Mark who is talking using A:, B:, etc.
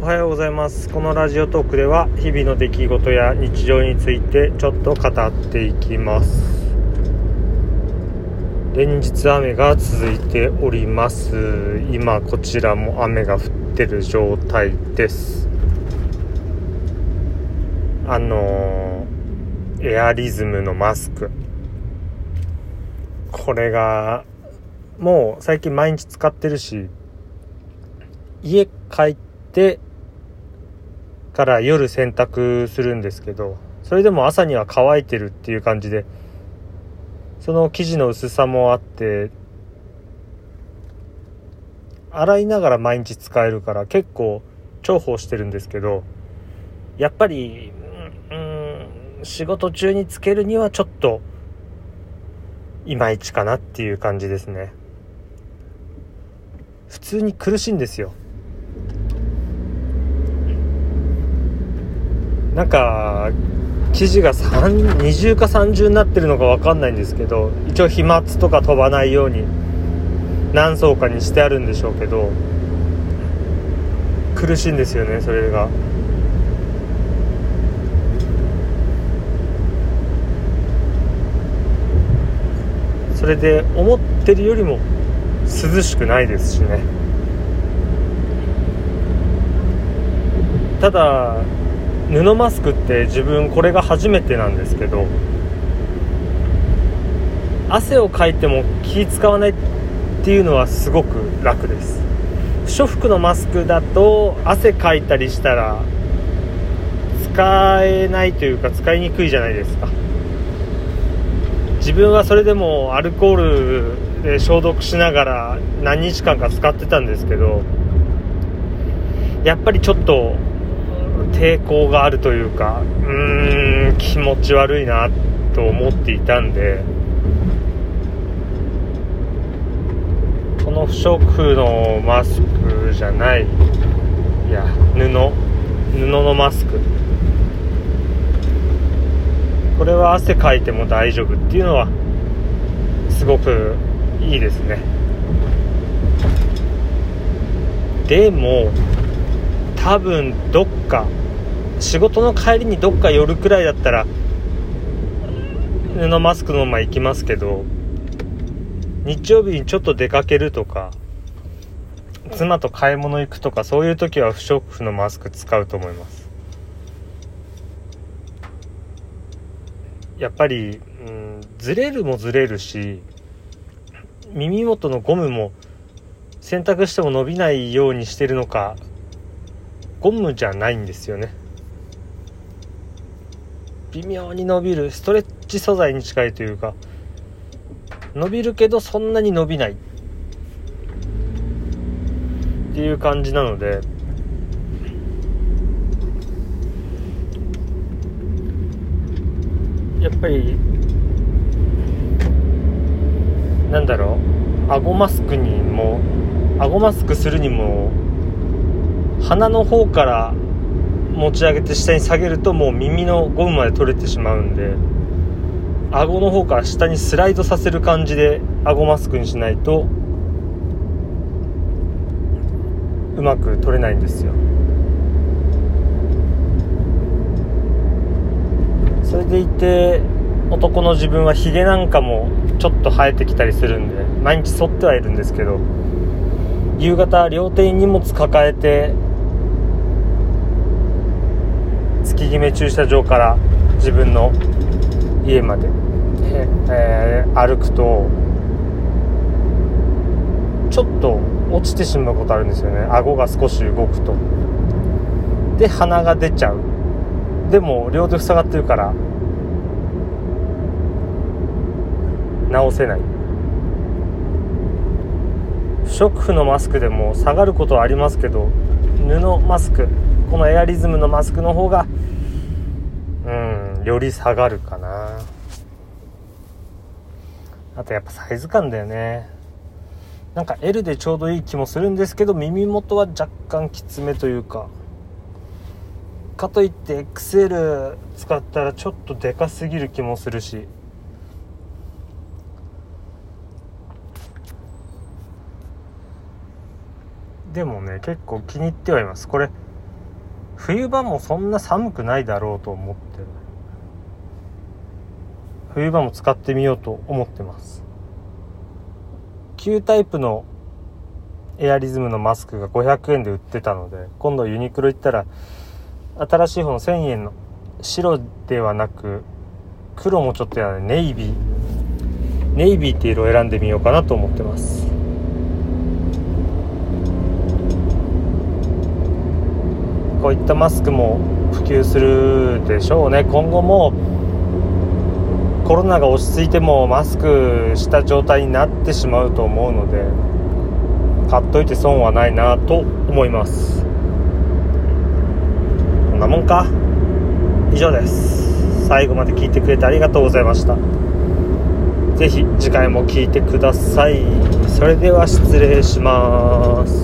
A: おはようございます。このラジオトークでは日々の出来事や日常についてちょっと語っていきます。連日雨が続いております。今こちらも雨が降ってる状態です。あのエアリズムのマスク。これがもう最近毎日使ってるし家帰ってから夜洗濯するんですけどそれでも朝には乾いてるっていう感じでその生地の薄さもあって洗いながら毎日使えるから結構重宝してるんですけどやっぱりうん仕事中につけるにはちょっといまいちかなっていう感じですね。普通に苦しいんですよ。なんか生地が二重か三重になってるのか分かんないんですけど一応飛沫とか飛ばないように何層かにしてあるんでしょうけど苦しいんですよねそれが。それで思ってるよりも涼しくないですしねただ布マスクって自分これが初めてなんですけど汗をかいても気使わないっていうのはすごく楽です。不織布のマスクだと汗かいたりしたら使えないというか使いにくいじゃないですか。自分はそれでもアルコールで消毒しながら何日間か使ってたんですけどやっぱりちょっと抵抗があるというかうーん気持ち悪いなと思っていたんでこの不織布のマスクじゃないいや布布のマスク。これは汗かいても大丈夫っていうのはすごくいいですね。でも多分どっか仕事の帰りにどっか寄るくらいだったら布マスクのまま行きますけど日曜日にちょっと出かけるとか妻と買い物行くとかそういう時は不織布のマスク使うと思います。やっぱり、うん、ずれるもずれるし耳元のゴムも洗濯しても伸びないようにしてるのかゴムじゃないんですよね。微妙に伸びるストレッチ素材に近いというか伸びるけどそんなに伸びない。っていう感じなのでやっぱりなんだろう顎マスクにも顎マスクするにも鼻の方から持ち上げて下に下げるともう耳のゴムまで取れてしまうんで顎の方から下にスライドさせる感じで顎マスクにしないとうまく取れないんですよ。それでいて男の自分はヒゲなんかもちょっと生えてきたりするんで毎日剃ってはいるんですけど夕方両手に荷物抱えて月決め駐車場から自分の家まで、えー、歩くとちょっと落ちてしまうことあるんですよね。顎が少し動くと。で鼻が出ちゃう。でも両手塞がってるから直せない。不織布のマスクでも下がることはありますけど布マスクこのエアリズムのマスクの方がより下がるかな。あとやっぱサイズ感だよね。なんか L でちょうどいい気もするんですけど耳元は若干きつめというか。かといって XL 使ったらちょっとでかすぎる気もするし。でもね結構気に入ってはいます。これ冬場もそんな寒くないだろうと思ってる。冬場も使ってみようと思ってます。旧タイプのエアリズムのマスクが500円で売ってたので今度ユニクロ行ったら新しい方の1000円の白ではなく黒もちょっとやネイビー。ネイビーっていう色を選んでみようかなと思ってます。こういったマスクも普及するでしょうね。今後もコロナが落ち着いてもマスクした状態になってしまうと思うので買っといて損はないなと思います。こんなもんか。以上です。最後まで聞いてくれてありがとうございました。是非次回も聴いてください。それでは失礼します。